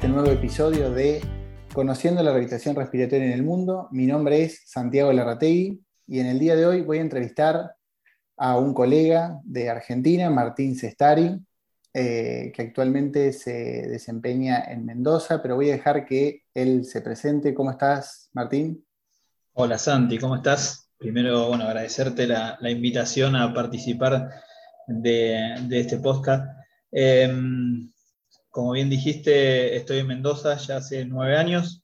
Este nuevo episodio de Conociendo la rehabilitación respiratoria en el mundo. Mi nombre es Santiago Larrategui y en el día de hoy voy a entrevistar a un colega de Argentina, Martín Cestari, eh, que actualmente se desempeña en Mendoza, pero voy a dejar que él se presente. ¿Cómo estás, Martín? Hola, Santi, ¿cómo estás? Primero, bueno, agradecerte la, invitación a participar de, este podcast. Em, como bien dijiste, estoy en Mendoza ya hace nueve años.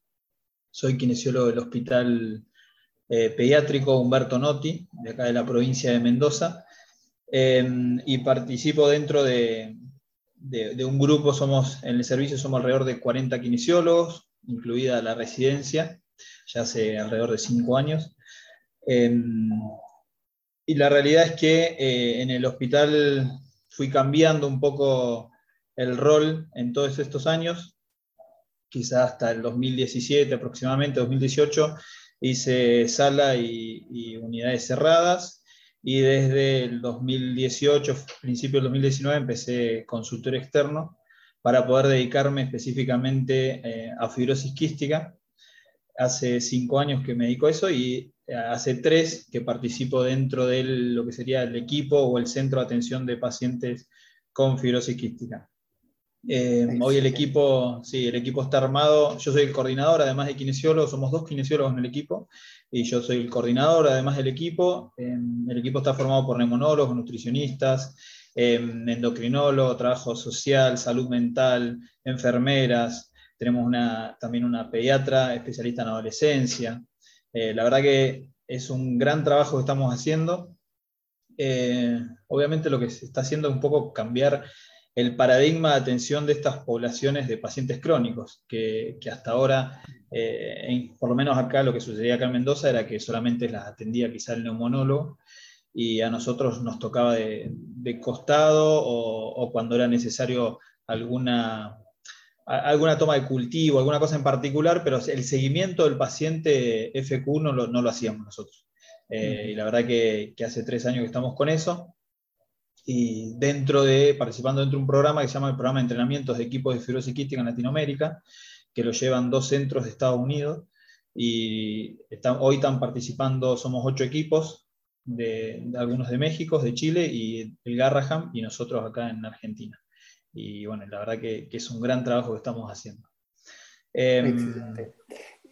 Soy kinesiólogo del Hospital eh, Pediátrico Humberto Notti, de acá de la provincia de Mendoza. Em, y participo dentro de, un grupo, somos en el servicio somos alrededor de 40 kinesiólogos, incluida la residencia, ya hace alrededor de cinco años. Em, y la realidad es que eh, en el hospital fui cambiando un poco el rol en todos estos años, quizás hasta el 2017 aproximadamente, 2018, hice sala y, unidades cerradas y desde el 2018, principio del 2019, empecé consultor externo para poder dedicarme específicamente eh, a fibrosis quística. Hace cinco años que me dedico a eso y eh, hace tres que participo dentro de lo que sería el equipo o el centro de atención de pacientes con fibrosis quística. Eh, hoy el equipo, sí, el equipo está armado. Yo soy el coordinador, además de kinesiólogo, somos dos kinesiólogos en el equipo, y yo soy el coordinador, además del equipo. Eh, el equipo está formado por neumonólogos, nutricionistas, eh, endocrinólogos, trabajo social, salud mental, enfermeras. Tenemos una, también una pediatra especialista en adolescencia. la verdad que es un gran trabajo que estamos haciendo. obviamente lo que se está haciendo es un poco cambiar el paradigma de atención de estas poblaciones de pacientes crónicos, que, hasta ahora, eh, por lo menos acá lo que sucedía acá en Mendoza era que solamente las atendía quizá el neumonólogo y a nosotros nos tocaba de, costado o, cuando era necesario alguna, alguna toma de cultivo, alguna cosa en particular, pero el seguimiento del paciente FQ no lo, no lo hacíamos nosotros. Eh, y la verdad que, que hace tres años que estamos con eso y dentro de, participando dentro de un programa que se llama el Programa de Entrenamientos de Equipos de Fibrosis Quística en Latinoamérica, que lo llevan dos centros de Estados Unidos, y hoy están participando, somos ocho equipos, de, algunos de México, de Chile, y el Garraham, y nosotros acá en Argentina. Y bueno, la verdad que, es un gran trabajo que estamos haciendo. Em,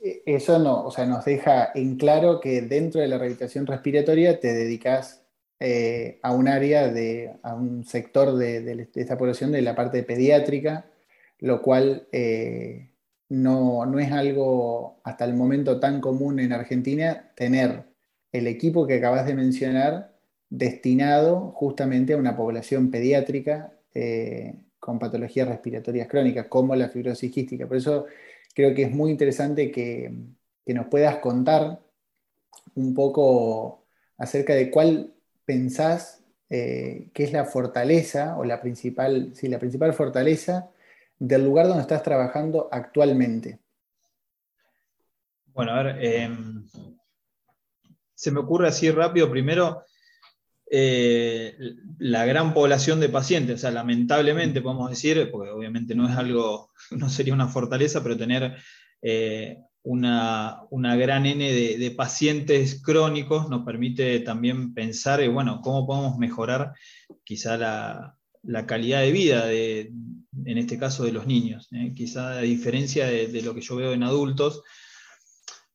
e, Eso no, o sea, nos deja en claro que dentro de la rehabilitación respiratoria te dedicas eh, a un área, de, a un sector de, esta población de la parte pediátrica, lo cual eh, no, es algo hasta el momento tan común en Argentina tener el equipo que acabas de mencionar destinado justamente a una población pediátrica eh, con patologías respiratorias crónicas, como la fibrosis quística. Por eso creo que es muy interesante que, que nos puedas contar un poco acerca de cuál pensás eh, que es la fortaleza o la principal, sí, la principal fortaleza del lugar donde estás trabajando actualmente? Bueno, a ver, em, se me ocurre así rápido, primero, eh, la gran población de pacientes, o sea, lamentablemente podemos decir, porque obviamente no es algo, no sería una fortaleza, pero tener eh, una, gran N de, pacientes crónicos nos permite también pensar, en bueno, cómo podemos mejorar quizá la, calidad de vida, de, en este caso de los niños. ¿eh? Quizá a diferencia de, lo que yo veo en adultos,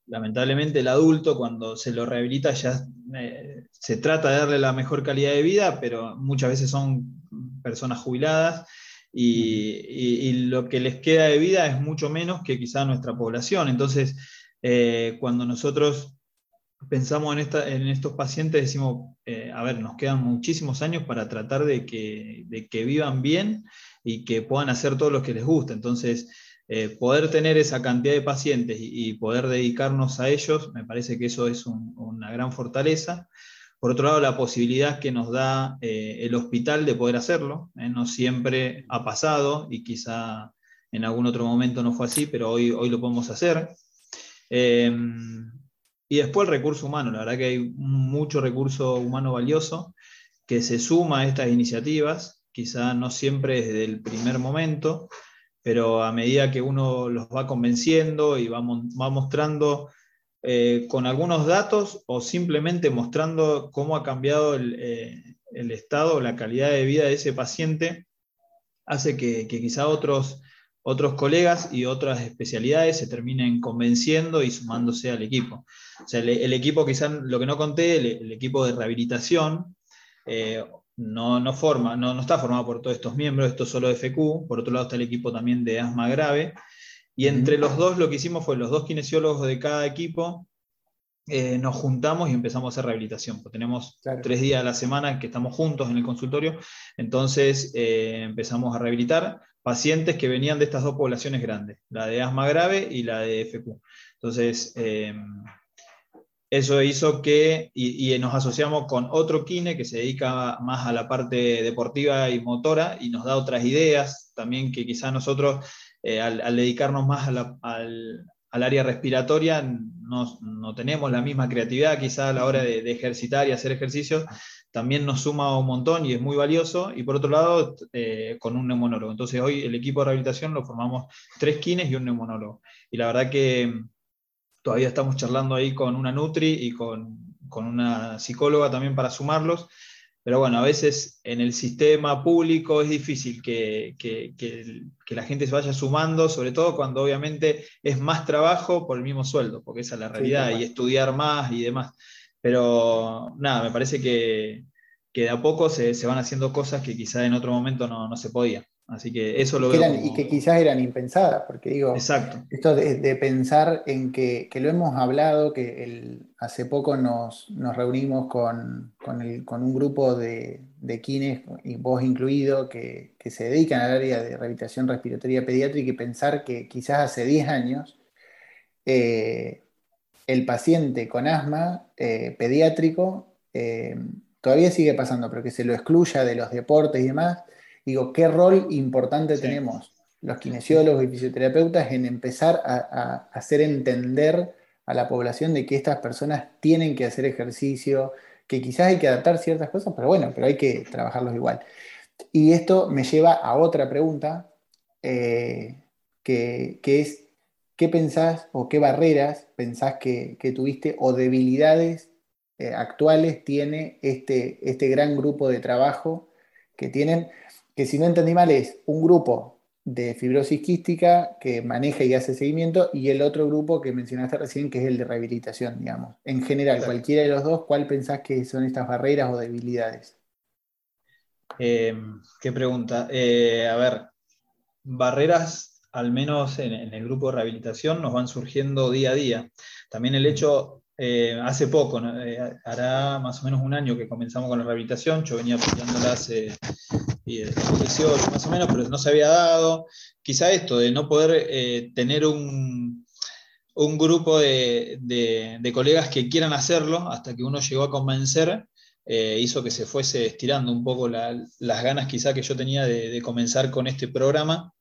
lamentablemente el adulto cuando se lo rehabilita ya eh, se trata de darle la mejor calidad de vida, pero muchas veces son personas jubiladas y, lo que les queda de vida es mucho menos que quizá nuestra población. Entonces, eh, cuando nosotros pensamos en, estos pacientes, decimos, eh, a ver, nos quedan muchísimos años para tratar de que, vivan bien y que puedan hacer todo lo que les gusta. Entonces, eh, poder tener esa cantidad de pacientes y, poder dedicarnos a ellos, me parece que eso es una gran fortaleza. Por otro lado, la posibilidad que nos da eh, el hospital de poder hacerlo. ¿eh? no siempre ha pasado y quizá en algún otro momento no fue así, pero hoy, hoy lo podemos hacer. Em, y después el recurso humano. La verdad que hay mucho recurso humano valioso que se suma a estas iniciativas, quizá no siempre desde el primer momento, pero a medida que uno los va convenciendo y va, mostrando eh, con algunos datos o simplemente mostrando cómo ha cambiado el, eh, el estado, la calidad de vida de ese paciente, hace que, quizá otros, otros colegas y otras especialidades se terminen convenciendo y sumándose al equipo. O sea, el, equipo, quizá lo que no conté, el, equipo de rehabilitación, eh, no, forma, no, no, está formado por todos estos miembros, esto es solo FQ, por otro lado está el equipo también de asma grave, y entre los dos lo que hicimos fue los dos kinesiólogos de cada equipo eh, nos juntamos y empezamos a hacer rehabilitación. Pues tenemos tres días a la semana que estamos juntos en el consultorio, entonces eh, empezamos a rehabilitar pacientes que venían de estas dos poblaciones grandes, la de asma grave y la de FQ. Entonces, eh, eso hizo que, y, nos asociamos con otro kine que se dedica más a la parte deportiva y motora y nos da otras ideas también que quizás nosotros, al, dedicarnos más al, al área respiratoria no, tenemos la misma creatividad quizá a la hora de, ejercitar y hacer ejercicios, también nos suma un montón y es muy valioso. Y por otro lado, eh, con un neumonólogo. Entonces hoy el equipo de rehabilitación lo formamos tres kines y un neumonólogo. Y la verdad que todavía estamos charlando ahí con una Nutri y con, con una psicóloga también para sumarlos pero bueno, a veces en el sistema público es difícil que, la gente se vaya sumando, sobre todo cuando obviamente es más trabajo por el mismo sueldo, porque esa es la realidad, y estudiar más y demás. Pero nada, me parece que, de a poco se, van haciendo cosas que quizá en otro momento no, no se podía. Así que eso lo veo. Y que quizás eran impensadas, porque digo, Exacto. esto de, pensar en que, lo hemos hablado, que el, hace poco nos, reunimos con, un grupo de, de kines, y vos incluido, que, se dedican al área de rehabilitación respiratoria pediátrica y pensar que quizás hace 10 años eh, el paciente con asma eh, pediátrico eh, todavía sigue pasando, pero que se lo excluya de los deportes y demás digo, ¿qué rol importante tenemos los kinesiólogos y fisioterapeutas en empezar a, hacer entender a la población de que estas personas tienen que hacer ejercicio, que quizás hay que adaptar ciertas cosas, pero bueno, pero hay que trabajarlos igual. Y esto me lleva a otra pregunta, eh, que, es, ¿qué pensás o qué barreras pensás que, tuviste o debilidades eh, actuales tiene este, este gran grupo de trabajo que tienen? Que si no entendí mal es un grupo de fibrosis quística que maneja y hace seguimiento y el otro grupo que mencionaste recién que es el de rehabilitación, digamos. En general, cualquiera de los dos, ¿cuál pensás que son estas barreras o debilidades? Eh, qué pregunta. Eh, a ver, barreras, al menos en, en, el grupo de rehabilitación, nos van surgiendo día a día. También el hecho, eh, hace poco, hará más o menos un año que comenzamos con la rehabilitación, yo venía peleándola hace 18 más o menos, pero no se había dado. Quizá esto de no poder eh, tener un, un grupo de, colegas que quieran hacerlo hasta que uno llegó a convencer, hizo que se fuese estirando un poco las ganas quizá que yo tenía de, comenzar con este programa.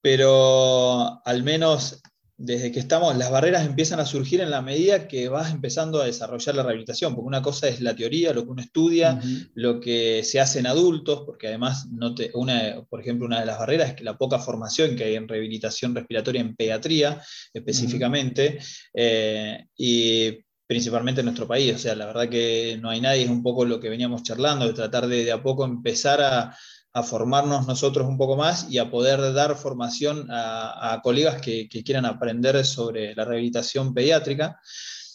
pero al menos desde que estamos, las barreras empiezan a surgir en la medida que vas empezando a desarrollar la rehabilitación, porque una cosa es la teoría, lo que uno estudia, lo que se hace en adultos, porque además, no te, una, por ejemplo, una de las barreras es que la poca formación que hay en rehabilitación respiratoria en pediatría específicamente, eh, y principalmente en nuestro país, o sea, la verdad que no hay nadie, es un poco lo que veníamos charlando, de tratar de de a poco empezar a a formarnos nosotros un poco más y a poder dar formación a, colegas que, quieran aprender sobre la rehabilitación pediátrica.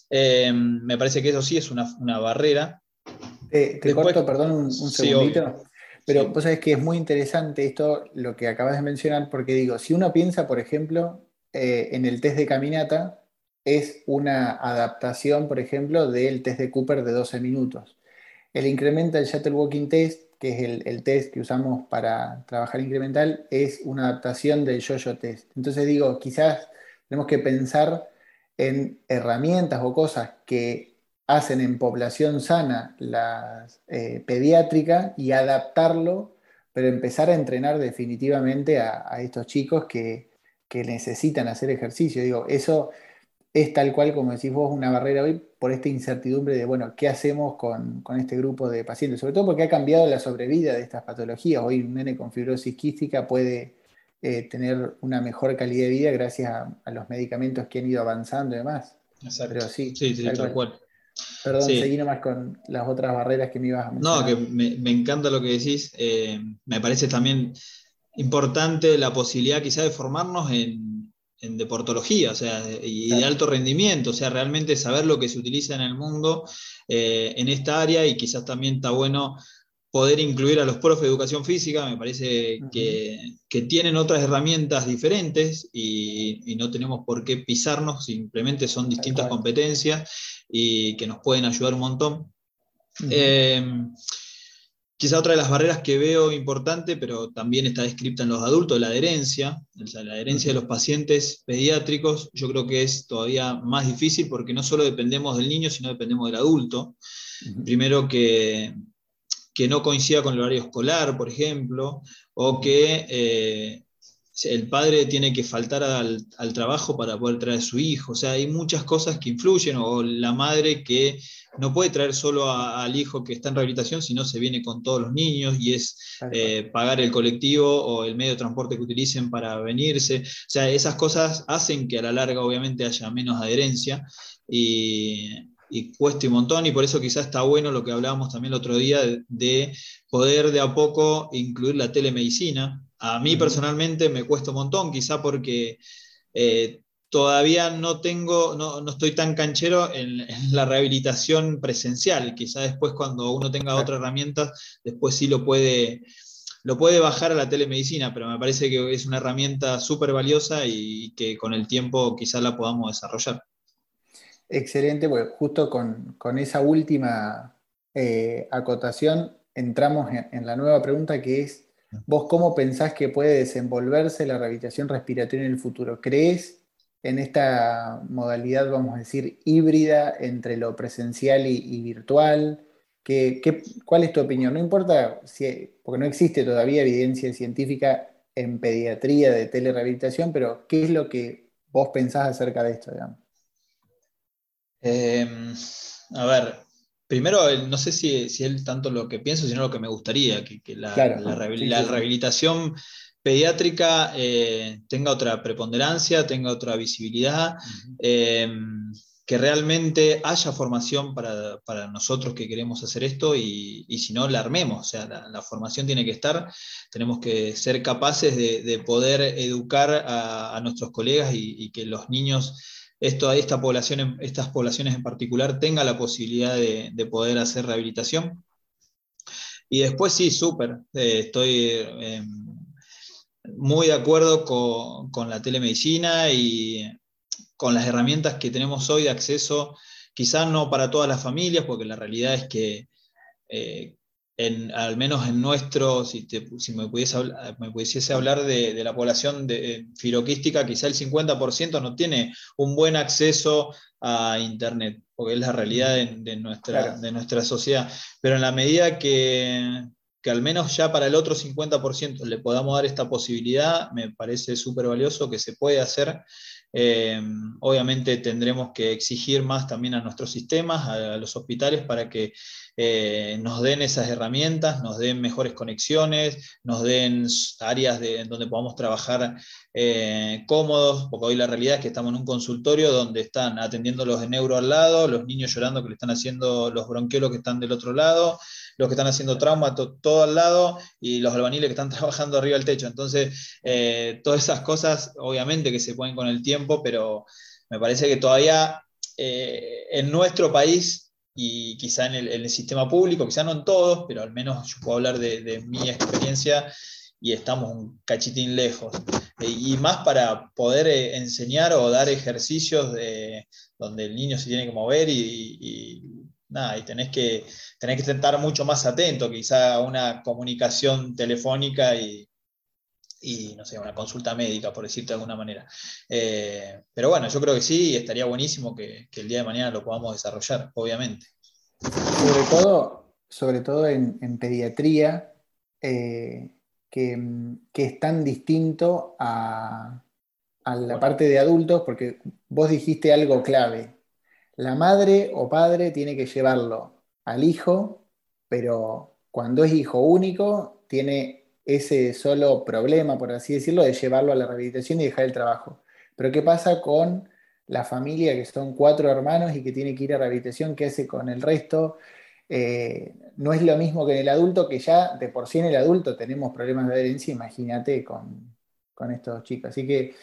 Eh, me parece que eso sí es una, barrera. te corto, perdón, un, segundito. pero vos sabés que es muy interesante esto, lo que acabas de mencionar, porque digo, si uno piensa, por ejemplo, eh, en el test de caminata, es una adaptación, por ejemplo, del test de Cooper de 12 minutos. El incrementa el Shuttle Walking Test que es el, test que usamos para trabajar incremental, es una adaptación del yo-yo test. Entonces digo, quizás tenemos que pensar en herramientas o cosas que hacen en población sana la eh, pediátrica y adaptarlo, pero empezar a entrenar definitivamente a, estos chicos que, necesitan hacer ejercicio. Digo, eso es tal cual, como decís vos, una barrera hoy por esta incertidumbre de, bueno, ¿qué hacemos con, este grupo de pacientes? Sobre todo porque ha cambiado la sobrevida de estas patologías. Hoy un nene con fibrosis quística puede eh, tener una mejor calidad de vida gracias a, los medicamentos que han ido avanzando y demás. Exacto. Pero sí, sí, sí tal cual. Perdón, seguí nomás con las otras barreras que me ibas a mencionar. No, que me, encanta lo que decís. Eh, me parece también importante la posibilidad quizá de formarnos en, deportología, o sea, y de alto rendimiento, o sea, realmente saber lo que se utiliza en el mundo eh, en esta área y quizás también está bueno poder incluir a los profes de educación física, me parece que, tienen otras herramientas diferentes y, no tenemos por qué pisarnos, simplemente son distintas competencias y que nos pueden ayudar un montón. Quizá otra de las barreras que veo importante, pero también está descrita en los adultos, la adherencia. la adherencia de los pacientes pediátricos, yo creo que es todavía más difícil porque no solo dependemos del niño, sino dependemos del adulto. Primero que, que no coincida con el horario escolar, por ejemplo, o que eh, el padre tiene que faltar al, trabajo para poder traer a su hijo. O sea, hay muchas cosas que influyen, o la madre que no puede traer solo al hijo que está en rehabilitación, sino se viene con todos los niños y es eh, pagar el colectivo o el medio de transporte que utilicen para venirse. O sea, esas cosas hacen que a la larga obviamente haya menos adherencia y, cueste un montón y por eso quizás está bueno lo que hablábamos también el otro día de poder de a poco incluir la telemedicina a mí personalmente me cuesta un montón, quizá porque eh, todavía no tengo, no, estoy tan canchero en, la rehabilitación presencial. Quizá después cuando uno tenga otra herramienta, después sí lo puede, lo puede bajar a la telemedicina, pero me parece que es una herramienta súper valiosa y que con el tiempo quizá la podamos desarrollar. Excelente, pues justo con, esa última eh, acotación entramos en la nueva pregunta que es ¿Vos cómo pensás que puede desenvolverse la rehabilitación respiratoria en el futuro? ¿Crees en esta modalidad, vamos a decir, híbrida entre lo presencial y, virtual? ¿Qué, cuál es tu opinión? No importa si, porque no existe todavía evidencia científica en pediatría de telerehabilitación, pero ¿qué es lo que vos pensás acerca de esto? Em, a ver, primero, no sé si, es tanto lo que pienso, sino lo que me gustaría, que, la, rehabilitación pediátrica eh, tenga otra preponderancia, tenga otra visibilidad, em, que realmente haya formación para, nosotros que queremos hacer esto y, si no, la armemos. O sea, la, formación tiene que estar, tenemos que ser capaces de, poder educar a, nuestros colegas y que los niños esto, esta población, estas poblaciones en particular tenga la posibilidad de, poder hacer rehabilitación. Y después sí, súper, eh, estoy eh, muy de acuerdo con, la telemedicina y con las herramientas que tenemos hoy de acceso, quizás no para todas las familias, porque la realidad es que eh, al menos en nuestro, si, me, pudiese, me, pudiese, hablar de, la población de, firoquística, quizá el 50% no tiene un buen acceso a Internet, porque es la realidad de, nuestra, de nuestra sociedad. Pero en la medida que, que al menos ya para el otro 50% le podamos dar esta posibilidad, me parece súper valioso que se puede hacer. Eh, obviamente tendremos que exigir más también a nuestros sistemas, a los hospitales, para que eh, nos den esas herramientas, nos den mejores conexiones, nos den áreas de, donde podamos trabajar eh, cómodos, porque hoy la realidad es que estamos en un consultorio donde están atendiendo los de neuro al lado, los niños llorando que le están haciendo los bronquiolos que están del otro lado, los que están haciendo trauma todo al lado y los albaniles que están trabajando arriba del techo. Entonces, eh, todas esas cosas obviamente que se pueden con el tiempo, pero me parece que todavía en nuestro país y quizá en el, sistema público, quizá no en todos, pero al menos yo puedo hablar de, mi experiencia y estamos un cachitín lejos. Eh, y más para poder eh, enseñar o dar ejercicios de, donde el niño se tiene que mover y, nada, y tenés que, tenés que estar mucho más atento, quizá a una comunicación telefónica y, y, no sé, una consulta médica, por decirte de alguna manera. Eh, pero bueno, yo creo que sí, estaría buenísimo que, el día de mañana lo podamos desarrollar, obviamente. Sobre todo, sobre todo en, pediatría, eh, que, es tan distinto a, a la parte de adultos, porque vos dijiste algo clave. La madre o padre tiene que llevarlo al hijo, pero cuando es hijo único, tiene ese solo problema, por así decirlo, de llevarlo a la rehabilitación y dejar el trabajo. Pero ¿qué pasa con la familia, que son cuatro hermanos y que tiene que ir a rehabilitación? ¿Qué hace con el resto? Eh, no es lo mismo que en el adulto, que ya de por sí en el adulto tenemos problemas de adherencia, imagínate con, estos chicos. Así que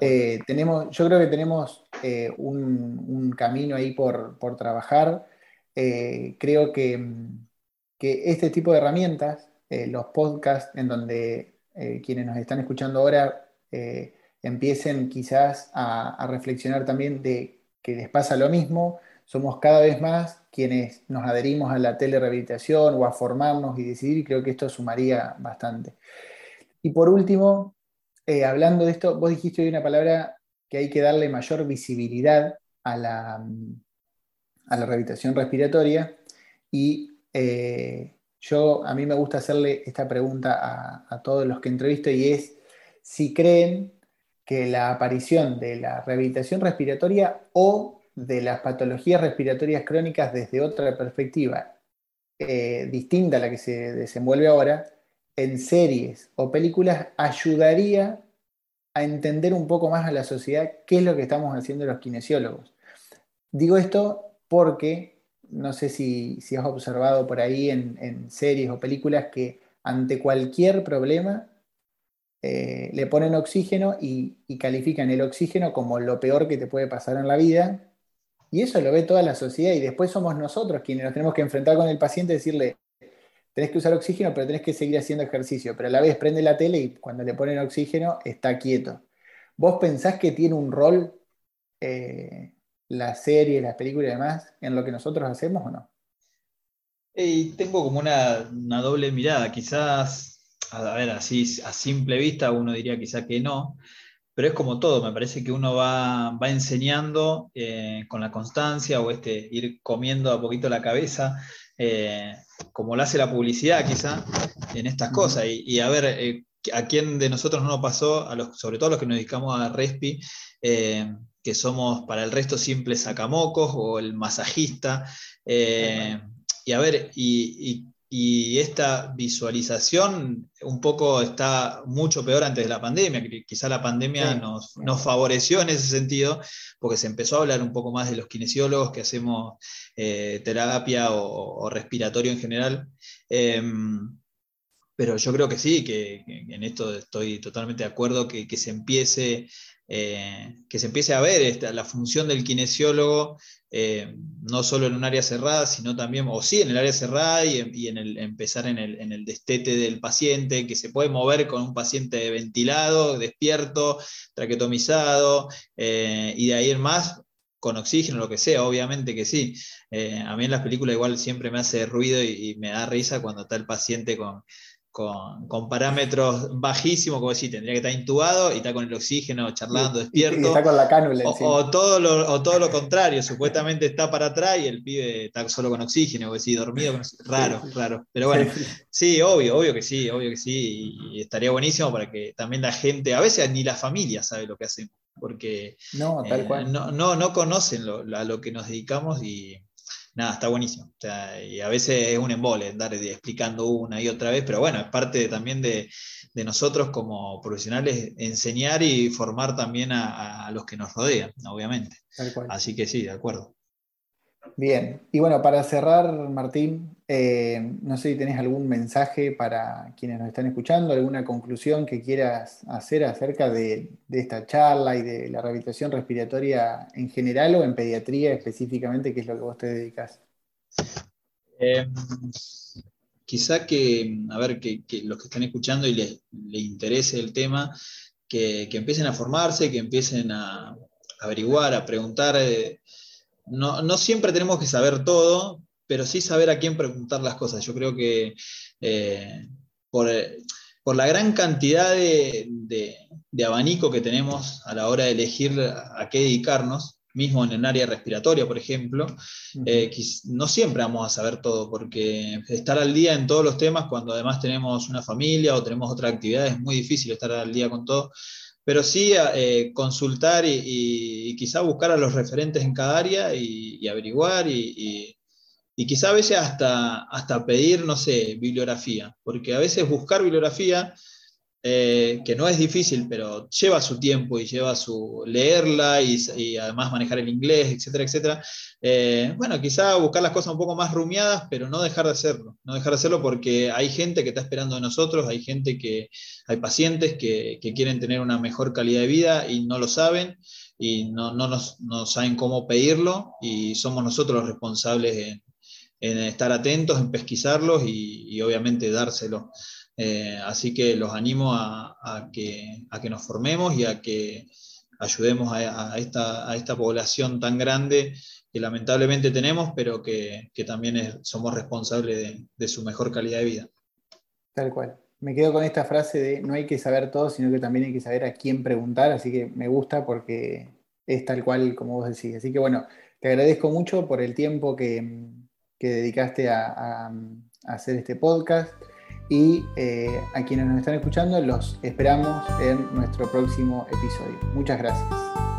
eh, tenemos, yo creo que tenemos eh, un, camino ahí por, trabajar. creo que, que, este tipo de herramientas, los podcasts en donde quienes nos están escuchando ahora empiecen quizás a, reflexionar también de que les pasa lo mismo, somos cada vez más quienes nos adherimos a la telerehabilitación o a formarnos y decidir, y creo que esto sumaría bastante. Y por último, eh, hablando de esto, vos dijiste hoy una palabra que hay que darle mayor visibilidad a la, a la rehabilitación respiratoria y eh, yo a mí me gusta hacerle esta pregunta a, todos los que entrevisto y es si creen que la aparición de la rehabilitación respiratoria o de las patologías respiratorias crónicas desde otra perspectiva eh, distinta a la que se desenvuelve ahora, en series o películas ayudaría a entender un poco más a la sociedad qué es lo que estamos haciendo los kinesiólogos. Digo esto porque no sé si, has observado por ahí en series o películas que ante cualquier problema eh, le ponen oxígeno y, califican el oxígeno como lo peor que te puede pasar en la vida. Y eso lo ve toda la sociedad y después somos nosotros quienes nos tenemos que enfrentar con el paciente y decirle, tenés que usar oxígeno, pero tenés que seguir haciendo ejercicio. Pero a la vez prende la tele y cuando le ponen oxígeno está quieto. ¿Vos pensás que tiene un rol eh, la serie, las películas y demás en lo que nosotros hacemos o no? Y tengo como una, una doble mirada. Quizás a ver, así a simple vista uno diría quizá que no, pero es como todo, me parece que uno va, enseñando eh, con la constancia o este, ir comiendo a poquito la cabeza, eh, como lo hace la publicidad quizá, en estas cosas. Y, a ver, eh, a quién de nosotros no nos pasó, a los, sobre todo a los que nos dedicamos a Respi, que somos para el resto simples sacamocos o el masajista. y a ver, y y esta visualización un poco está mucho peor antes de la pandemia, quizá la pandemia nos, favoreció en ese sentido, porque se empezó a hablar un poco más de los kinesiólogos que hacemos eh, terapia o, respiratorio en general. Em, pero yo creo que sí, que, en esto estoy totalmente de acuerdo, que, se empiece eh, que se empiece a ver esta, la función del kinesiólogo eh, no solo en un área cerrada, sino también, o sí, en el área cerrada y, en el, empezar en el, destete del paciente, que se puede mover con un paciente ventilado, despierto, traquetomizado, eh, y de ahí en más, con oxígeno, lo que sea, obviamente que sí. A mí en las películas igual siempre me hace ruido y me da risa cuando está el paciente con, con, parámetros bajísimos, como decir, tendría que estar intubado y está con el oxígeno charlando, despierto. Y está con la cánula. O, todo lo, o todo lo contrario, supuestamente está para atrás y el pibe está solo con oxígeno, como decir, dormido. Raro, raro. Pero bueno, sí, obvio, obvio que sí, obvio que sí. Y, estaría buenísimo para que también la gente, a veces ni la familia sabe lo que hacemos, porque no, tal eh, cual. no, no, conocen lo, a lo que nos dedicamos y nada, está buenísimo. y a veces es un embole andar explicando una y otra vez, pero bueno, es parte también de, nosotros como profesionales enseñar y formar también a, los que nos rodean, obviamente. Así que sí, de acuerdo. Bien, y bueno, para cerrar, Martín, eh, no sé si tenés algún mensaje para quienes nos están escuchando, alguna conclusión que quieras hacer acerca de, esta charla y de la rehabilitación respiratoria en general o en pediatría específicamente, que es lo que vos te dedicas. Em, quizá que, a ver, que, los que están escuchando y les, interese el tema, que, empiecen a formarse, que empiecen a averiguar, a preguntar. Eh, no, siempre tenemos que saber todo, pero sí saber a quién preguntar las cosas. Yo creo que eh, por, la gran cantidad de, abanico que tenemos a la hora de elegir a qué dedicarnos, mismo en el área respiratoria, por ejemplo, eh, no siempre vamos a saber todo, porque estar al día en todos los temas, cuando además tenemos una familia o tenemos otra actividad, es muy difícil estar al día con todo. Pero sí eh, consultar y, quizá buscar a los referentes en cada área y, averiguar y, quizá a veces hasta, hasta pedir, no sé, bibliografía, porque a veces buscar bibliografía eh, que no es difícil, pero lleva su tiempo y lleva su leerla y, además manejar el inglés, etcétera, etcétera. Eh, bueno, quizá buscar las cosas un poco más rumiadas, pero no dejar de hacerlo, no dejar de hacerlo porque hay gente que está esperando de nosotros, hay gente que, hay pacientes que, quieren tener una mejor calidad de vida y no lo saben y no, nos, saben cómo pedirlo y somos nosotros los responsables en, estar atentos, en pesquisarlos y, y obviamente dárselo. Eh, así que los animo a, que, nos formemos y a que ayudemos a, esta, población tan grande que lamentablemente tenemos, pero que, también somos responsables de, su mejor calidad de vida. Tal cual. Me quedo con esta frase de no hay que saber todo, sino que también hay que saber a quién preguntar, así que me gusta porque es tal cual como vos decís. Así que bueno, te agradezco mucho por el tiempo que, dedicaste a hacer este podcast y eh, a quienes nos están escuchando los esperamos en nuestro próximo episodio. Muchas gracias.